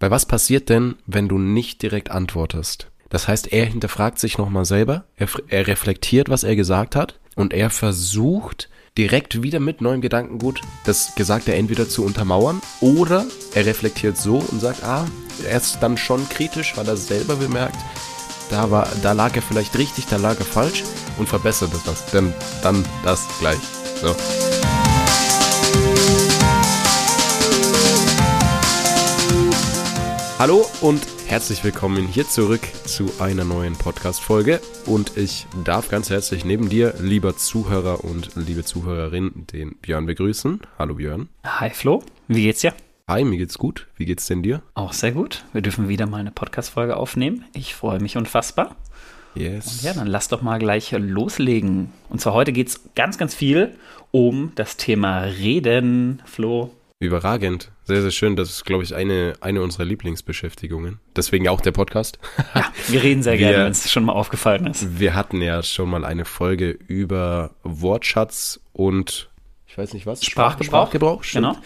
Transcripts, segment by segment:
Weil was passiert denn, wenn du nicht direkt antwortest? Das heißt, er hinterfragt sich nochmal selber, er, er reflektiert, was er gesagt hat und er versucht direkt wieder mit neuem Gedankengut das Gesagte entweder zu untermauern oder er reflektiert so und sagt, ah, er ist dann schon kritisch, weil er selber bemerkt, da, war, da lag er vielleicht richtig, da lag er falsch und verbessert das. Denn dann das gleich. So. Hallo und herzlich willkommen hier zurück zu einer neuen Podcast-Folge. Und ich darf ganz herzlich neben dir, lieber Zuhörer und liebe Zuhörerin, den Björn begrüßen. Hallo Björn. Hi Flo, wie geht's dir? Hi, mir geht's gut. Wie geht's denn dir? Auch sehr gut. Wir dürfen wieder mal eine Podcast-Folge aufnehmen. Ich freue mich unfassbar. Yes. Und ja, dann lass doch mal gleich loslegen. Und zwar heute geht's ganz, ganz viel um das Thema Reden. Flo, Überragend. Sehr, sehr schön. Das ist, glaube ich, eine, eine unserer Lieblingsbeschäftigungen. Deswegen auch der Podcast. Ja, wir reden sehr gerne, wenn es schon mal aufgefallen ist. Wir hatten ja schon mal eine Folge über Wortschatz und ich weiß nicht was. Sprachgebrauch. Sprachgebrauch, Genau.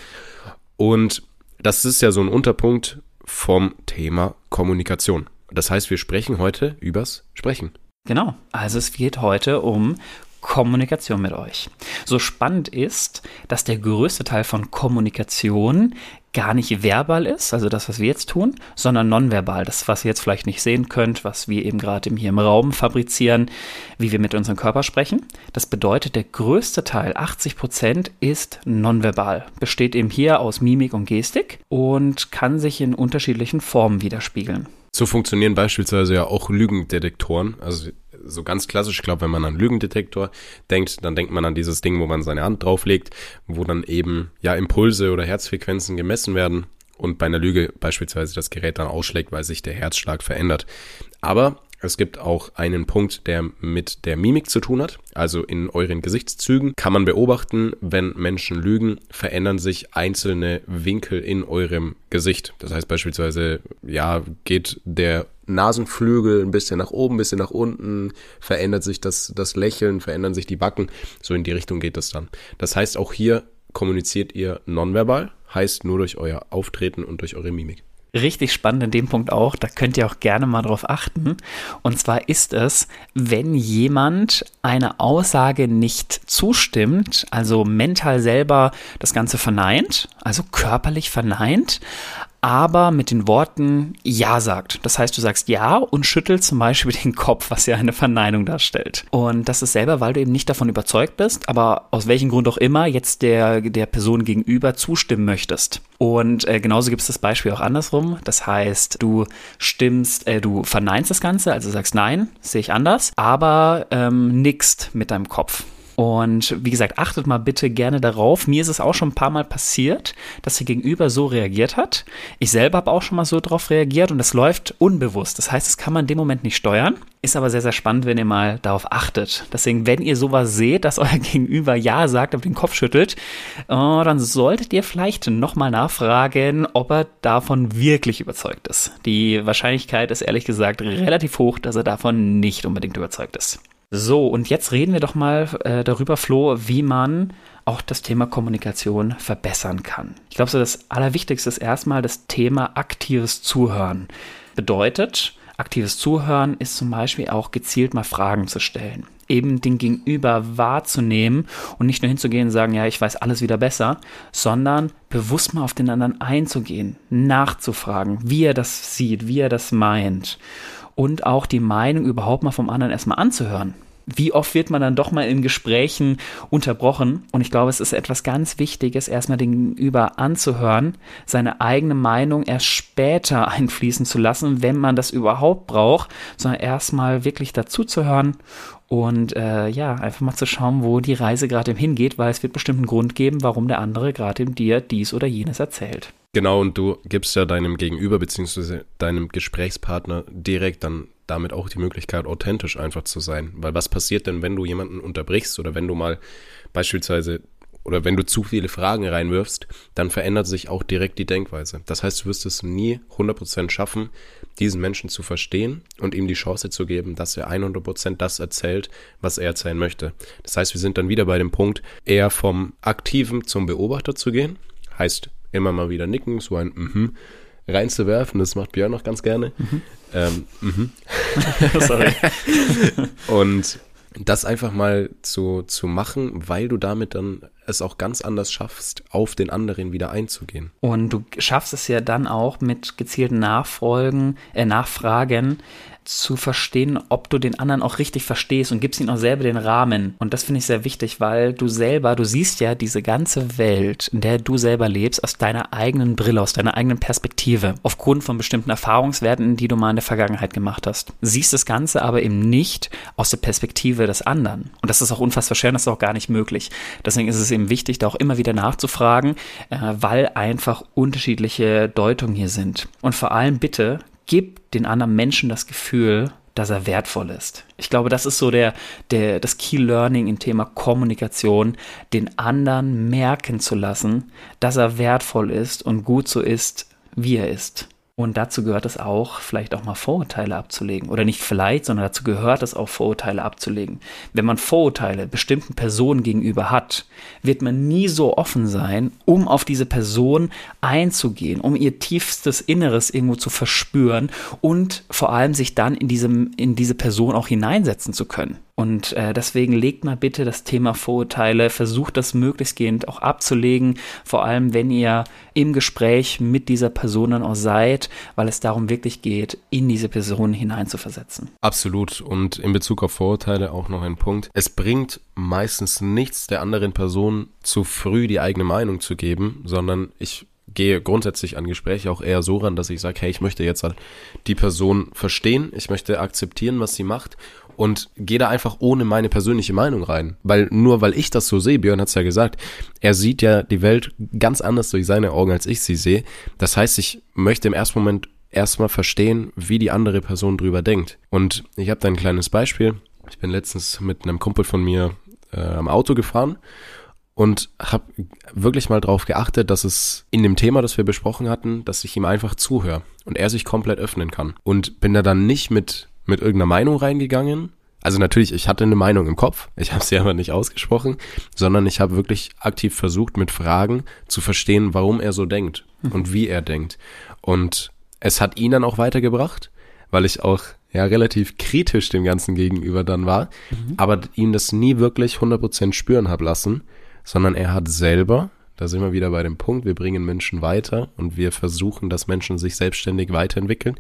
Und das ist ja so ein Unterpunkt vom Thema Kommunikation. Das heißt, wir sprechen heute übers Sprechen. Genau. Also es geht heute um Kommunikation mit euch. So spannend ist, dass der größte Teil von Kommunikation gar nicht verbal ist, also das, was wir jetzt tun, sondern nonverbal. Das, was ihr jetzt vielleicht nicht sehen könnt, was wir eben gerade hier im Raum fabrizieren, wie wir mit unserem Körper sprechen. Das bedeutet, der größte Teil, 80 Prozent, ist nonverbal. Besteht eben hier aus Mimik und Gestik und kann sich in unterschiedlichen Formen widerspiegeln. So funktionieren beispielsweise ja auch Lügendetektoren. Also so ganz klassisch, ich glaube, wenn man an Lügendetektor denkt, dann denkt man an dieses Ding, wo man seine Hand drauflegt, wo dann eben ja Impulse oder Herzfrequenzen gemessen werden und bei einer Lüge beispielsweise das Gerät dann ausschlägt, weil sich der Herzschlag verändert. Aber es gibt auch einen Punkt, der mit der Mimik zu tun hat. Also in euren Gesichtszügen kann man beobachten, wenn Menschen lügen, verändern sich einzelne Winkel in eurem Gesicht. Das heißt beispielsweise, ja, geht der Nasenflügel ein bisschen nach oben, ein bisschen nach unten, verändert sich das, das Lächeln, verändern sich die Backen. So in die Richtung geht das dann. Das heißt, auch hier kommuniziert ihr nonverbal, heißt nur durch euer Auftreten und durch eure Mimik richtig spannend in dem Punkt auch, da könnt ihr auch gerne mal drauf achten. Und zwar ist es, wenn jemand eine Aussage nicht zustimmt, also mental selber das Ganze verneint, also körperlich verneint, aber mit den Worten Ja sagt. Das heißt, du sagst Ja und schüttelst zum Beispiel den Kopf, was ja eine Verneinung darstellt. Und das ist selber, weil du eben nicht davon überzeugt bist, aber aus welchem Grund auch immer jetzt der, der Person gegenüber zustimmen möchtest. Und äh, genauso gibt es das Beispiel auch andersrum. Das heißt, du stimmst, äh, du verneinst das Ganze, also sagst Nein, sehe ich anders, aber ähm, nickst mit deinem Kopf. Und wie gesagt, achtet mal bitte gerne darauf. Mir ist es auch schon ein paar Mal passiert, dass der Gegenüber so reagiert hat. Ich selber habe auch schon mal so drauf reagiert und es läuft unbewusst. Das heißt, das kann man in dem Moment nicht steuern. Ist aber sehr, sehr spannend, wenn ihr mal darauf achtet. Deswegen, wenn ihr sowas seht, dass euer Gegenüber Ja sagt, aber den Kopf schüttelt, oh, dann solltet ihr vielleicht nochmal nachfragen, ob er davon wirklich überzeugt ist. Die Wahrscheinlichkeit ist ehrlich gesagt relativ hoch, dass er davon nicht unbedingt überzeugt ist. So, und jetzt reden wir doch mal äh, darüber, Flo, wie man auch das Thema Kommunikation verbessern kann. Ich glaube, so das Allerwichtigste ist erstmal das Thema aktives Zuhören. Bedeutet, aktives Zuhören ist zum Beispiel auch gezielt mal Fragen zu stellen. Eben den Gegenüber wahrzunehmen und nicht nur hinzugehen und sagen, ja, ich weiß alles wieder besser, sondern bewusst mal auf den anderen einzugehen, nachzufragen, wie er das sieht, wie er das meint und auch die Meinung überhaupt mal vom anderen erstmal anzuhören wie oft wird man dann doch mal in Gesprächen unterbrochen? Und ich glaube, es ist etwas ganz Wichtiges, erstmal den Gegenüber anzuhören, seine eigene Meinung erst später einfließen zu lassen, wenn man das überhaupt braucht, sondern erstmal wirklich dazu zu hören und äh, ja, einfach mal zu schauen, wo die Reise gerade hingeht, weil es wird bestimmt einen Grund geben, warum der andere gerade dir dies oder jenes erzählt. Genau, und du gibst ja deinem Gegenüber bzw. deinem Gesprächspartner direkt dann damit auch die Möglichkeit, authentisch einfach zu sein. Weil was passiert denn, wenn du jemanden unterbrichst oder wenn du mal beispielsweise oder wenn du zu viele Fragen reinwirfst, dann verändert sich auch direkt die Denkweise. Das heißt, du wirst es nie 100% schaffen, diesen Menschen zu verstehen und ihm die Chance zu geben, dass er 100% das erzählt, was er erzählen möchte. Das heißt, wir sind dann wieder bei dem Punkt, eher vom Aktiven zum Beobachter zu gehen. Heißt, immer mal wieder nicken, so ein mhm, reinzuwerfen. Das macht Björn noch ganz gerne. Mhm. Ähm, mhm. Sorry. Und das einfach mal zu, zu machen, weil du damit dann es auch ganz anders schaffst, auf den anderen wieder einzugehen. Und du schaffst es ja dann auch mit gezielten Nachfolgen, äh, Nachfragen, zu verstehen, ob du den anderen auch richtig verstehst und gibst ihm auch selber den Rahmen. Und das finde ich sehr wichtig, weil du selber, du siehst ja diese ganze Welt, in der du selber lebst, aus deiner eigenen Brille, aus deiner eigenen Perspektive, aufgrund von bestimmten Erfahrungswerten, die du mal in der Vergangenheit gemacht hast. Siehst das Ganze aber eben nicht aus der Perspektive des anderen. Und das ist auch unfassbar schwer, das ist auch gar nicht möglich. Deswegen ist es eben wichtig, da auch immer wieder nachzufragen, äh, weil einfach unterschiedliche Deutungen hier sind. Und vor allem bitte gib den anderen Menschen das Gefühl, dass er wertvoll ist. Ich glaube, das ist so der, der, das Key Learning im Thema Kommunikation, den anderen merken zu lassen, dass er wertvoll ist und gut so ist, wie er ist. Und dazu gehört es auch, vielleicht auch mal Vorurteile abzulegen. Oder nicht vielleicht, sondern dazu gehört es auch, Vorurteile abzulegen. Wenn man Vorurteile bestimmten Personen gegenüber hat, wird man nie so offen sein, um auf diese Person einzugehen, um ihr tiefstes Inneres irgendwo zu verspüren und vor allem sich dann in, diesem, in diese Person auch hineinsetzen zu können. Und äh, deswegen legt mal bitte das Thema Vorurteile, versucht das möglichst gehend auch abzulegen, vor allem wenn ihr im Gespräch mit dieser Person dann auch seid, weil es darum wirklich geht, in diese Person hineinzuversetzen. Absolut. Und in Bezug auf Vorurteile auch noch ein Punkt. Es bringt meistens nichts der anderen Person zu früh die eigene Meinung zu geben, sondern ich gehe grundsätzlich an Gespräche auch eher so ran, dass ich sage, hey, ich möchte jetzt halt die Person verstehen, ich möchte akzeptieren, was sie macht und gehe da einfach ohne meine persönliche Meinung rein. Weil nur weil ich das so sehe, Björn hat es ja gesagt, er sieht ja die Welt ganz anders durch seine Augen, als ich sie sehe. Das heißt, ich möchte im ersten Moment erstmal verstehen, wie die andere Person drüber denkt. Und ich habe da ein kleines Beispiel. Ich bin letztens mit einem Kumpel von mir äh, am Auto gefahren und habe wirklich mal drauf geachtet, dass es in dem Thema, das wir besprochen hatten, dass ich ihm einfach zuhöre und er sich komplett öffnen kann. Und bin da dann nicht mit mit irgendeiner Meinung reingegangen. Also natürlich, ich hatte eine Meinung im Kopf, ich habe sie aber nicht ausgesprochen, sondern ich habe wirklich aktiv versucht, mit Fragen zu verstehen, warum er so denkt und wie er denkt. Und es hat ihn dann auch weitergebracht, weil ich auch ja relativ kritisch dem Ganzen gegenüber dann war, mhm. aber ihm das nie wirklich 100% spüren habe lassen, sondern er hat selber, da sind wir wieder bei dem Punkt, wir bringen Menschen weiter und wir versuchen, dass Menschen sich selbstständig weiterentwickeln.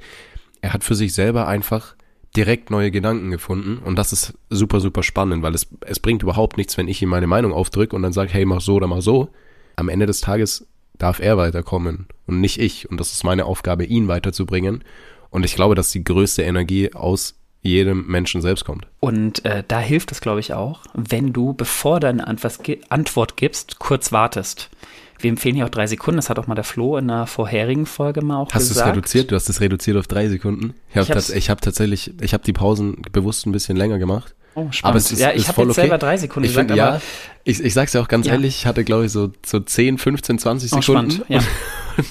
Er hat für sich selber einfach direkt neue Gedanken gefunden und das ist super, super spannend, weil es, es bringt überhaupt nichts, wenn ich ihm meine Meinung aufdrücke und dann sage, hey, mach so oder mach so. Am Ende des Tages darf er weiterkommen und nicht ich und das ist meine Aufgabe, ihn weiterzubringen und ich glaube, dass die größte Energie aus jedem Menschen selbst kommt. Und äh, da hilft es, glaube ich, auch, wenn du, bevor du eine Antwort gibst, kurz wartest. Wir empfehlen hier auch drei Sekunden. Das hat auch mal der Flo in einer vorherigen Folge mal auch hast gesagt. Hast du es reduziert? Du hast es reduziert auf drei Sekunden? Ich habe ich hab tatsächlich, ich habe die Pausen bewusst ein bisschen länger gemacht. Oh, spannend. Aber es ist, ja, ich habe jetzt okay. selber drei Sekunden ich gesagt, find, ja, ich, ich sag's ja auch ganz ja. ehrlich, ich hatte, glaube ich, so, so 10, 15, 20 Sekunden. Oh, spannend, ja.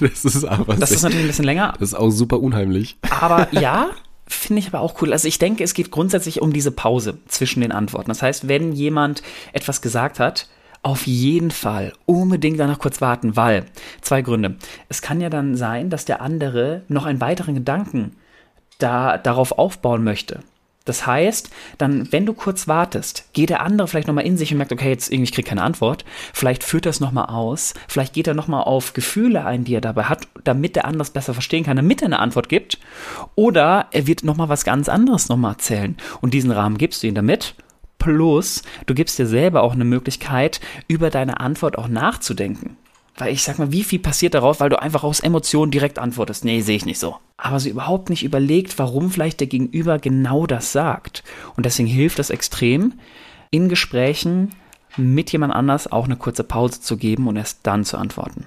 das ist aber Das ist natürlich ein bisschen länger. Das ist auch super unheimlich. Aber ja, Finde ich aber auch cool. Also ich denke, es geht grundsätzlich um diese Pause zwischen den Antworten. Das heißt, wenn jemand etwas gesagt hat, auf jeden Fall unbedingt danach kurz warten, weil zwei Gründe. Es kann ja dann sein, dass der andere noch einen weiteren Gedanken da, darauf aufbauen möchte. Das heißt, dann, wenn du kurz wartest, geht der andere vielleicht nochmal in sich und merkt, okay, jetzt irgendwie, ich krieg keine Antwort. Vielleicht führt das nochmal aus. Vielleicht geht er nochmal auf Gefühle ein, die er dabei hat, damit der andere es besser verstehen kann, damit er eine Antwort gibt. Oder er wird nochmal was ganz anderes nochmal erzählen. Und diesen Rahmen gibst du ihm damit. Plus, du gibst dir selber auch eine Möglichkeit, über deine Antwort auch nachzudenken. Weil ich sag mal, wie viel passiert darauf, weil du einfach aus Emotionen direkt antwortest? Nee, sehe ich nicht so. Aber sie überhaupt nicht überlegt, warum vielleicht der Gegenüber genau das sagt. Und deswegen hilft es extrem, in Gesprächen mit jemand anders auch eine kurze Pause zu geben und erst dann zu antworten.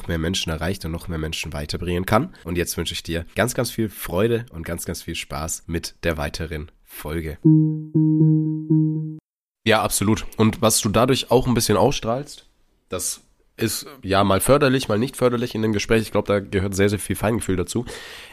noch mehr Menschen erreicht und noch mehr Menschen weiterbringen kann. Und jetzt wünsche ich dir ganz, ganz viel Freude und ganz, ganz viel Spaß mit der weiteren Folge. Ja, absolut. Und was du dadurch auch ein bisschen ausstrahlst, das ist ja mal förderlich, mal nicht förderlich in dem Gespräch. Ich glaube, da gehört sehr, sehr viel Feingefühl dazu.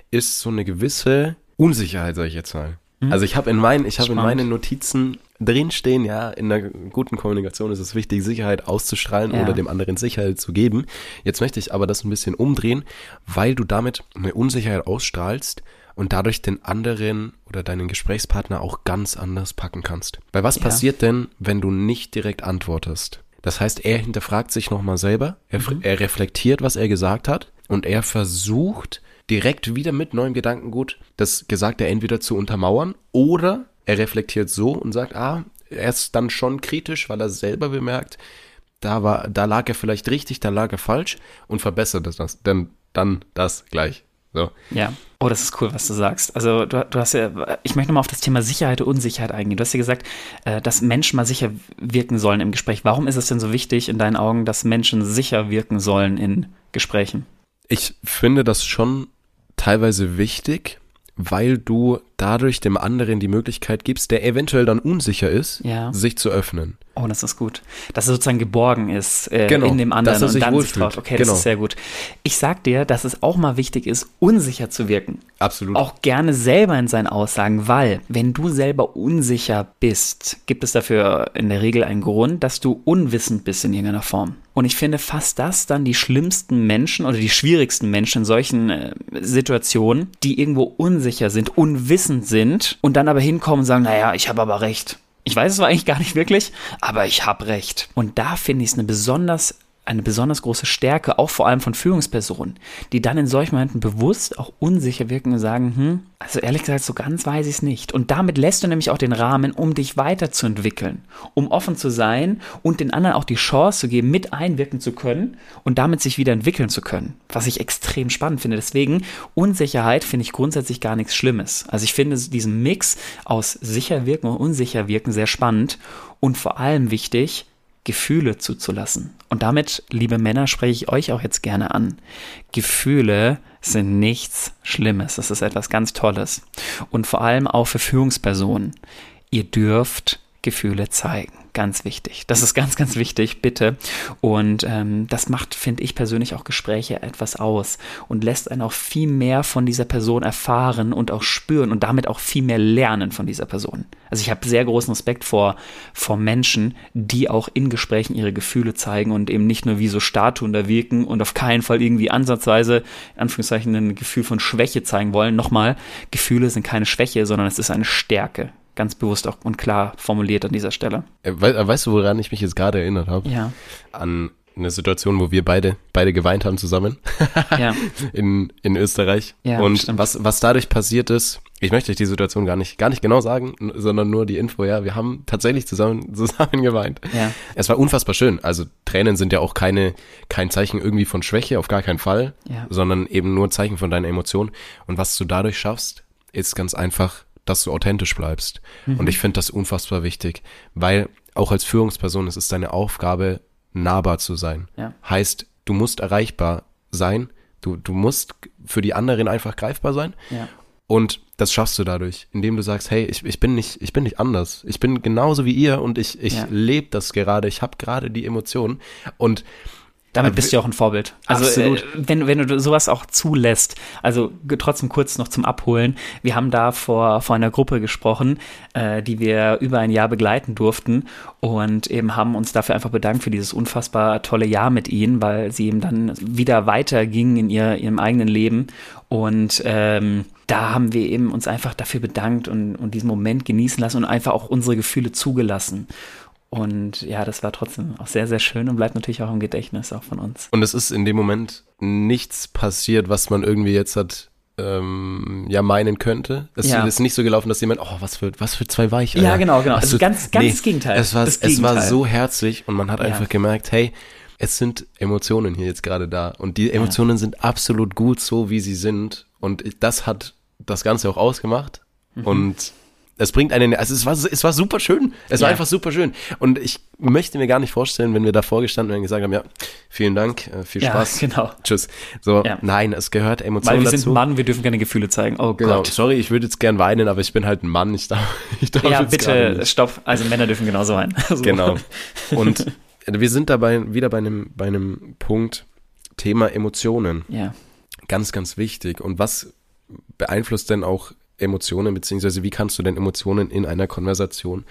Ist so eine gewisse Unsicherheit, sage ich jetzt mal. Mhm. Also ich habe in meinen, ich habe in meinen Notizen drinstehen, ja, in einer guten Kommunikation ist es wichtig, Sicherheit auszustrahlen ja. oder dem anderen Sicherheit zu geben. Jetzt möchte ich aber das ein bisschen umdrehen, weil du damit eine Unsicherheit ausstrahlst und dadurch den anderen oder deinen Gesprächspartner auch ganz anders packen kannst. Weil was ja. passiert denn, wenn du nicht direkt antwortest? Das heißt, er hinterfragt sich nochmal selber, er, mhm. er reflektiert, was er gesagt hat und er versucht direkt wieder mit neuem Gedankengut das Gesagte entweder zu untermauern oder er reflektiert so und sagt, ah, er ist dann schon kritisch, weil er selber bemerkt, da war, da lag er vielleicht richtig, da lag er falsch und verbessert das, denn dann das gleich. So. Ja. Oh, das ist cool, was du sagst. Also du, du hast ja, ich möchte nochmal auf das Thema Sicherheit und Unsicherheit eingehen. Du hast ja gesagt, äh, dass Menschen mal sicher wirken sollen im Gespräch. Warum ist es denn so wichtig in deinen Augen, dass Menschen sicher wirken sollen in Gesprächen? Ich finde das schon teilweise wichtig, weil du dadurch dem anderen die Möglichkeit gibst, der eventuell dann unsicher ist, ja. sich zu öffnen. Oh, das ist gut. Dass er sozusagen geborgen ist äh, genau, in dem anderen und dann sich traut. Okay, genau. das ist sehr gut. Ich sag dir, dass es auch mal wichtig ist, unsicher zu wirken. Absolut. Auch gerne selber in seinen Aussagen, weil wenn du selber unsicher bist, gibt es dafür in der Regel einen Grund, dass du unwissend bist in irgendeiner Form. Und ich finde fast das dann die schlimmsten Menschen oder die schwierigsten Menschen in solchen äh, Situationen, die irgendwo unsicher sind, unwissend sind und dann aber hinkommen und sagen, naja, ich habe aber recht. Ich weiß es war eigentlich gar nicht wirklich, aber ich habe recht. Und da finde ich es eine besonders eine besonders große Stärke, auch vor allem von Führungspersonen, die dann in solchen Momenten bewusst auch unsicher wirken und sagen, hm, also ehrlich gesagt, so ganz weiß ich es nicht. Und damit lässt du nämlich auch den Rahmen, um dich weiterzuentwickeln, um offen zu sein und den anderen auch die Chance zu geben, mit einwirken zu können und damit sich wieder entwickeln zu können, was ich extrem spannend finde. Deswegen, Unsicherheit finde ich grundsätzlich gar nichts Schlimmes. Also ich finde diesen Mix aus sicher wirken und unsicher wirken sehr spannend und vor allem wichtig, Gefühle zuzulassen. Und damit, liebe Männer, spreche ich euch auch jetzt gerne an. Gefühle sind nichts Schlimmes. Das ist etwas ganz Tolles. Und vor allem auch für Führungspersonen. Ihr dürft Gefühle zeigen. Ganz wichtig. Das ist ganz, ganz wichtig, bitte. Und ähm, das macht, finde ich persönlich, auch Gespräche etwas aus und lässt einen auch viel mehr von dieser Person erfahren und auch spüren und damit auch viel mehr lernen von dieser Person. Also ich habe sehr großen Respekt vor, vor Menschen, die auch in Gesprächen ihre Gefühle zeigen und eben nicht nur wie so Statuen da wirken und auf keinen Fall irgendwie ansatzweise, in Anführungszeichen, ein Gefühl von Schwäche zeigen wollen. Nochmal, Gefühle sind keine Schwäche, sondern es ist eine Stärke ganz bewusst auch und klar formuliert an dieser Stelle. Äh, we weißt du, woran ich mich jetzt gerade erinnert habe? Ja. An eine Situation, wo wir beide beide geweint haben zusammen. ja. In, in Österreich. Ja, und stimmt. was was dadurch passiert ist, ich möchte euch die Situation gar nicht gar nicht genau sagen, sondern nur die Info, ja, wir haben tatsächlich zusammen zusammen geweint. Ja. Es war unfassbar schön. Also Tränen sind ja auch keine kein Zeichen irgendwie von Schwäche, auf gar keinen Fall, ja. sondern eben nur Zeichen von deiner Emotion und was du dadurch schaffst, ist ganz einfach dass du authentisch bleibst. Mhm. Und ich finde das unfassbar wichtig, weil auch als Führungsperson es ist deine Aufgabe, nahbar zu sein. Ja. Heißt, du musst erreichbar sein, du, du musst für die anderen einfach greifbar sein. Ja. Und das schaffst du dadurch, indem du sagst, hey, ich, ich bin nicht, ich bin nicht anders. Ich bin genauso wie ihr und ich, ich ja. lebe das gerade, ich habe gerade die Emotionen. Und damit bist du auch ein Vorbild. Also Absolut. Äh, wenn, wenn du sowas auch zulässt, also trotzdem kurz noch zum Abholen. Wir haben da vor, vor einer Gruppe gesprochen, äh, die wir über ein Jahr begleiten durften und eben haben uns dafür einfach bedankt für dieses unfassbar tolle Jahr mit ihnen, weil sie eben dann wieder weitergingen in ihr, ihrem eigenen Leben und ähm, da haben wir eben uns einfach dafür bedankt und, und diesen Moment genießen lassen und einfach auch unsere Gefühle zugelassen. Und ja, das war trotzdem auch sehr, sehr schön und bleibt natürlich auch im Gedächtnis auch von uns. Und es ist in dem Moment nichts passiert, was man irgendwie jetzt hat ähm, ja meinen könnte. Es ja. ist nicht so gelaufen, dass jemand, oh, was für, was für zwei Weiche. Ja, genau, genau. Also ganz, ganz nee, das Gegenteil. Es war, das es war so herzlich und man hat ja. einfach gemerkt, hey, es sind Emotionen hier jetzt gerade da und die Emotionen ja. sind absolut gut so, wie sie sind und das hat das Ganze auch ausgemacht mhm. und Es bringt einen, also es war, es war super schön. Es war Ja. einfach super schön. Und ich möchte mir gar nicht vorstellen, wenn wir davor gestanden wären und gesagt haben, ja, vielen Dank, äh, viel Ja, Spaß. genau. Tschüss. So, Ja. nein, es gehört Emotionen Weil wir dazu. sind Mann, wir dürfen keine Gefühle zeigen. Oh Genau. Gott. Sorry, ich würde jetzt gern weinen, aber ich bin halt ein Mann. Ich darf, ich darf Ja, bitte, stopp. Also Männer dürfen genauso weinen. Also, Genau. Und wir sind dabei wieder bei einem, bei einem Punkt Thema Emotionen. Ja. Ganz, ganz wichtig. Und was beeinflusst denn auch Emotionen, beziehungsweise wie kannst du denn Emotionen in einer Konversation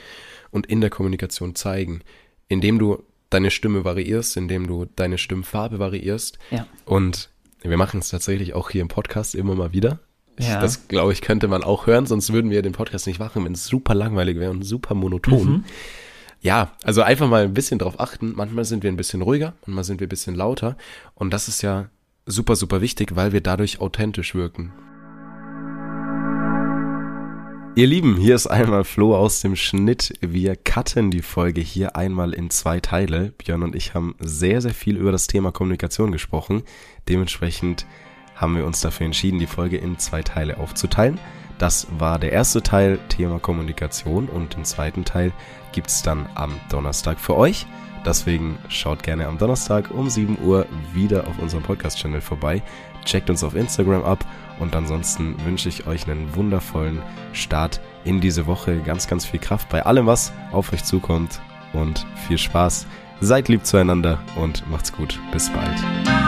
und in der Kommunikation zeigen? Indem du deine Stimme variierst, indem du deine Stimmfarbe variierst. Ja. Und wir machen es tatsächlich auch hier im Podcast immer mal wieder. Ich, Ja. Das, glaube ich, könnte man auch hören, sonst würden wir den Podcast nicht machen, wenn es super langweilig wäre und super monoton. Mhm. Ja, also einfach mal ein bisschen drauf achten. Manchmal sind wir ein bisschen ruhiger, manchmal sind wir ein bisschen lauter. Und das ist ja super, super wichtig, weil wir dadurch authentisch wirken. Ihr Lieben, hier ist einmal Flo aus dem Schnitt. Wir cutten die Folge hier einmal in zwei Teile. Björn und ich haben sehr, sehr viel über das Thema Kommunikation gesprochen. Dementsprechend haben wir uns dafür entschieden, die Folge in zwei Teile aufzuteilen. Das war der erste Teil, Thema Kommunikation. Und den zweiten Teil gibt's dann am Donnerstag für euch. Deswegen schaut gerne am Donnerstag um 7 Uhr wieder auf unserem Podcast-Channel vorbei. Checkt uns auf Instagram ab und ansonsten wünsche ich euch einen wundervollen Start in diese Woche. Ganz, ganz viel Kraft bei allem, was auf euch zukommt und viel Spaß. Seid lieb zueinander und macht's gut. Bis bald.